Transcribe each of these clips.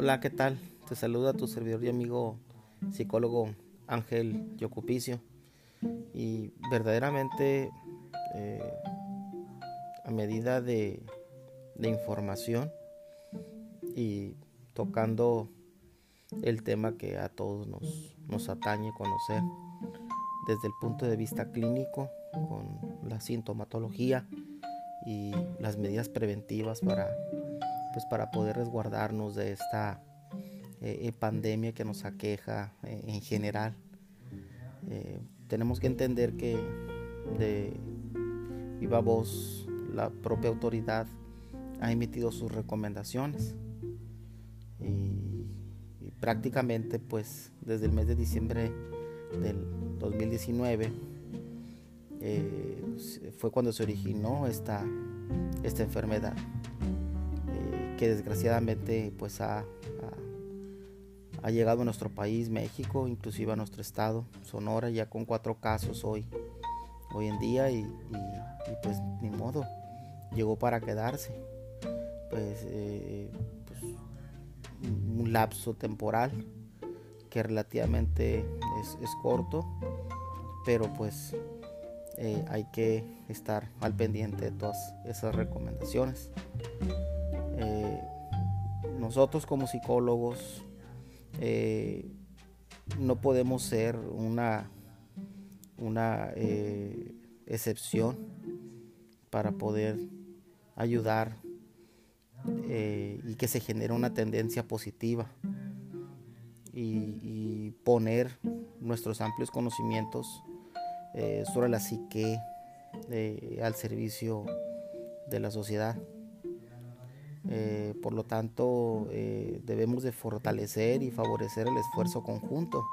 Hola, ¿qué tal? Te saluda tu servidor y amigo psicólogo Ángel Yocupicio. Y verdaderamente, eh, a medida de, información y tocando el tema que a todos nos, nos atañe conocer desde el punto de vista clínico, con la sintomatología y las medidas preventivas para pues para poder resguardarnos de esta eh, eh, pandemia que nos aqueja eh, en general. tenemos que entender que de viva voz la propia autoridad ha emitido sus recomendaciones. Y, y prácticamente pues desde el mes de diciembre del 2019 fue cuando se originó esta, esta enfermedad que desgraciadamente pues ha, llegado a nuestro país, México, inclusive a nuestro estado, Sonora, ya con cuatro casos hoy, hoy en día y, pues ni modo, llegó para quedarse. Pues, eh, pues, un lapso temporal que relativamente es, corto, pero pues eh, hay que estar al pendiente de todas esas recomendaciones. Eh, nosotros como psicólogos eh, no podemos ser una, una eh, excepción para poder ayudar y que se genere una tendencia positiva y, poner nuestros amplios conocimientos sobre la psique al servicio de la sociedad. Eh, por lo tanto, eh, debemos de fortalecer y favorecer el esfuerzo conjunto,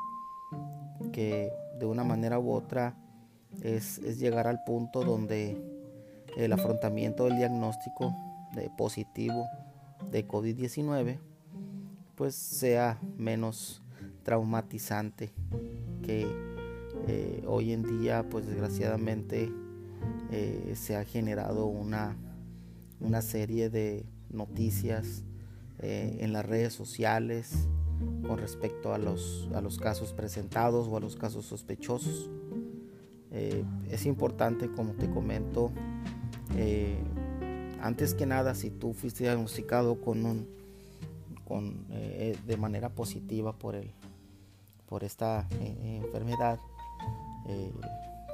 que de una manera u otra es, llegar al punto donde el afrontamiento del diagnóstico de positivo de COVID-19 pues sea menos traumatizante que eh, hoy en día pues desgraciadamente se ha generado una, una serie de noticias eh, en las redes sociales con respecto a los, a los casos presentados o a los casos sospechosos. Eh, es importante, como te comento, eh, antes que nada, si tú fuiste diagnosticado con un, con, de manera positiva por, el, por esta enfermedad,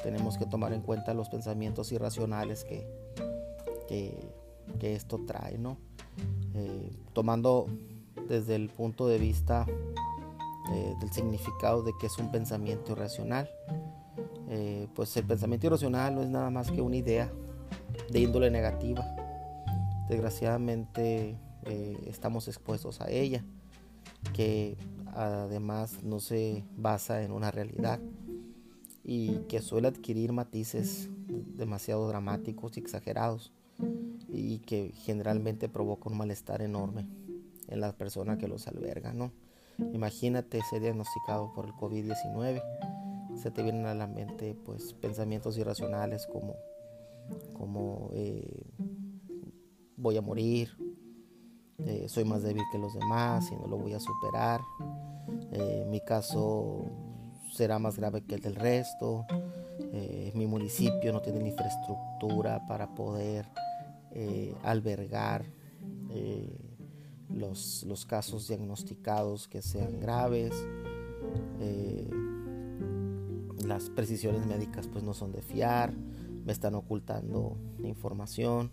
tenemos que tomar en cuenta los pensamientos irracionales que, que, que esto trae, ¿no? Eh, tomando desde el punto de vista eh, del significado de que es un pensamiento irracional. Eh, pues el pensamiento irracional no es nada más que una idea de índole negativa. Desgraciadamente estamos expuestos a ella, que además no se basa en una realidad y que suele adquirir matices demasiado dramáticos y exagerados y que generalmente provoca un malestar enorme en la persona que los alberga, ¿no? Imagínate ser diagnosticado por el COVID-19, se te vienen a la mente pues pensamientos irracionales como, como eh, voy a morir, eh, soy más débil que los demás y no lo voy a superar, eh, mi caso será más grave que el del resto, mi municipio no tiene infraestructura para poder eh, albergar eh, los, los, casos diagnosticados que sean graves. Eh, las precisiones médicas pues no son de fiar, me están ocultando información.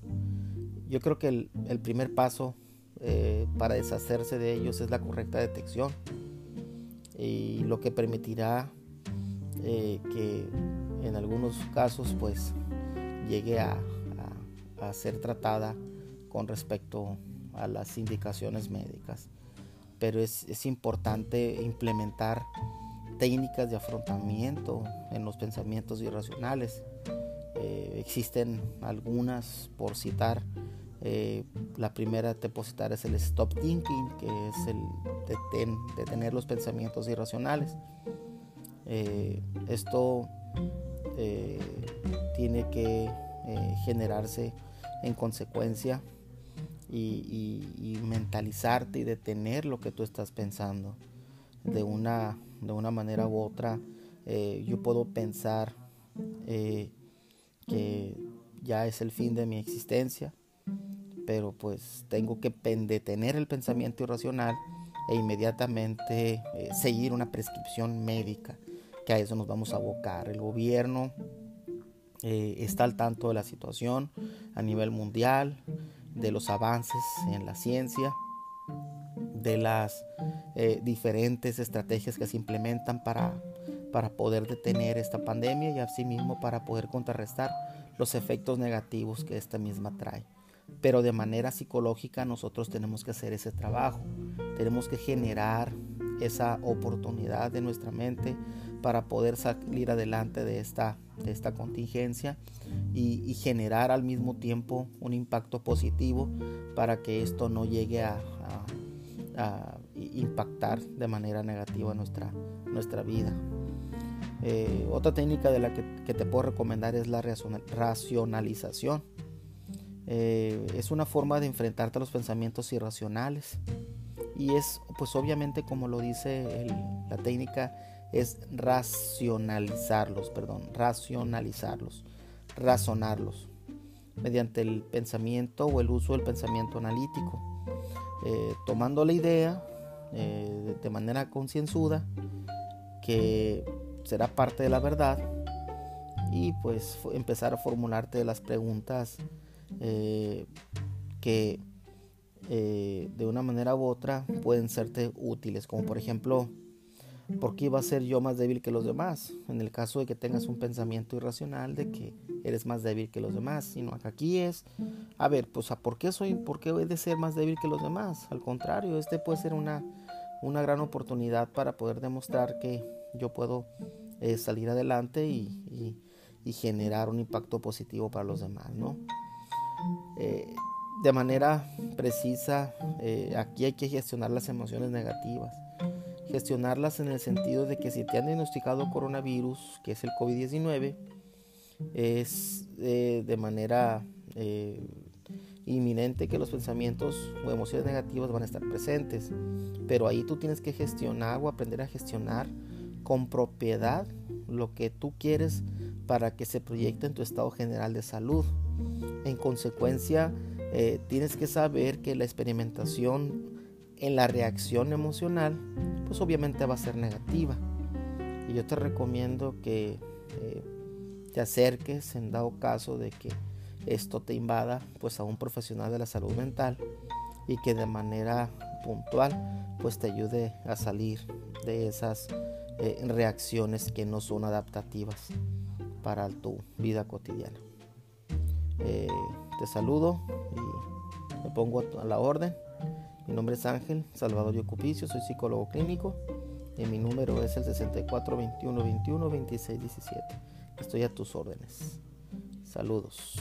Yo creo que el, el primer paso para deshacerse de ellos es la correcta detección y lo que permitirá que en algunos casos pues llegue a, a ser tratada con respecto a las indicaciones médicas. Pero es, importante implementar técnicas de afrontamiento en los pensamientos irracionales. Eh, existen algunas, por citar, eh, la primera te puedo citar es el stop thinking, que es el detener los pensamientos irracionales. Eh, esto tiene que generarse en consecuencia y, mentalizarte y detener lo que tú estás pensando. De una, de una manera u otra, eh, yo puedo pensar eh, que ya es el fin de mi existencia, pero pues tengo que detener el pensamiento irracional e inmediatamente eh, seguir una prescripción médica, que a eso nos vamos a abocar. El gobierno está al tanto de la situación a nivel mundial, de los avances en la ciencia, de las eh, diferentes estrategias que se implementan para, para poder detener esta pandemia y asimismo para poder contrarrestar los efectos negativos que esta misma trae. Pero de manera psicológica nosotros tenemos que hacer ese trabajo, tenemos que generar esa oportunidad de nuestra mente para poder salir adelante de esta, de esta contingencia y, generar al mismo tiempo un impacto positivo para que esto no llegue a, impactar de manera negativa nuestra, nuestra vida. Eh, otra técnica de la que, te puedo recomendar es la racionalización. Eh, es una forma de enfrentarte a los pensamientos irracionales y es pues obviamente como lo dice la técnica es racionalizarlos, perdón, racionalizarlos, razonarlos mediante el pensamiento o el uso del pensamiento analítico, eh, tomando la idea eh, de manera concienzuda que será parte de la verdad y pues empezar a formularte las preguntas eh, que de una manera u otra pueden serte útiles, como por ejemplo, ¿Por qué iba a ser yo más débil que los demás? En el caso de que tengas un pensamiento irracional de que eres más débil que los demás, sino aquí es, a ver, pues ¿por qué soy, por qué he de ser más débil que los demás? Al contrario, este puede ser una, una gran oportunidad para poder demostrar que yo puedo eh, salir adelante y, generar un impacto positivo para los demás, ¿no? Eh, de manera precisa, eh, aquí hay que gestionar las emociones negativas gestionarlas en el sentido de que si te han diagnosticado coronavirus, que es el COVID-19, es eh, de manera eh, inminente que los pensamientos o emociones negativas van a estar presentes. Pero ahí tú tienes que gestionar o aprender a gestionar con propiedad lo que tú quieres para que se proyecte en tu estado general de salud. En consecuencia, eh, tienes que saber que la experimentación en la reacción emocional, pues obviamente va a ser negativa. Y yo te recomiendo que eh, te acerques en dado caso de que esto te invada, pues a un profesional de la salud mental y que de manera puntual, pues te ayude a salir de esas eh, reacciones que no son adaptativas para tu vida cotidiana. Te saludo y me pongo a la orden mi nombre es Ángel Salvador Yocupicio, soy psicólogo clínico y mi número es el 64 21 21 26 17. Estoy a tus órdenes. Saludos.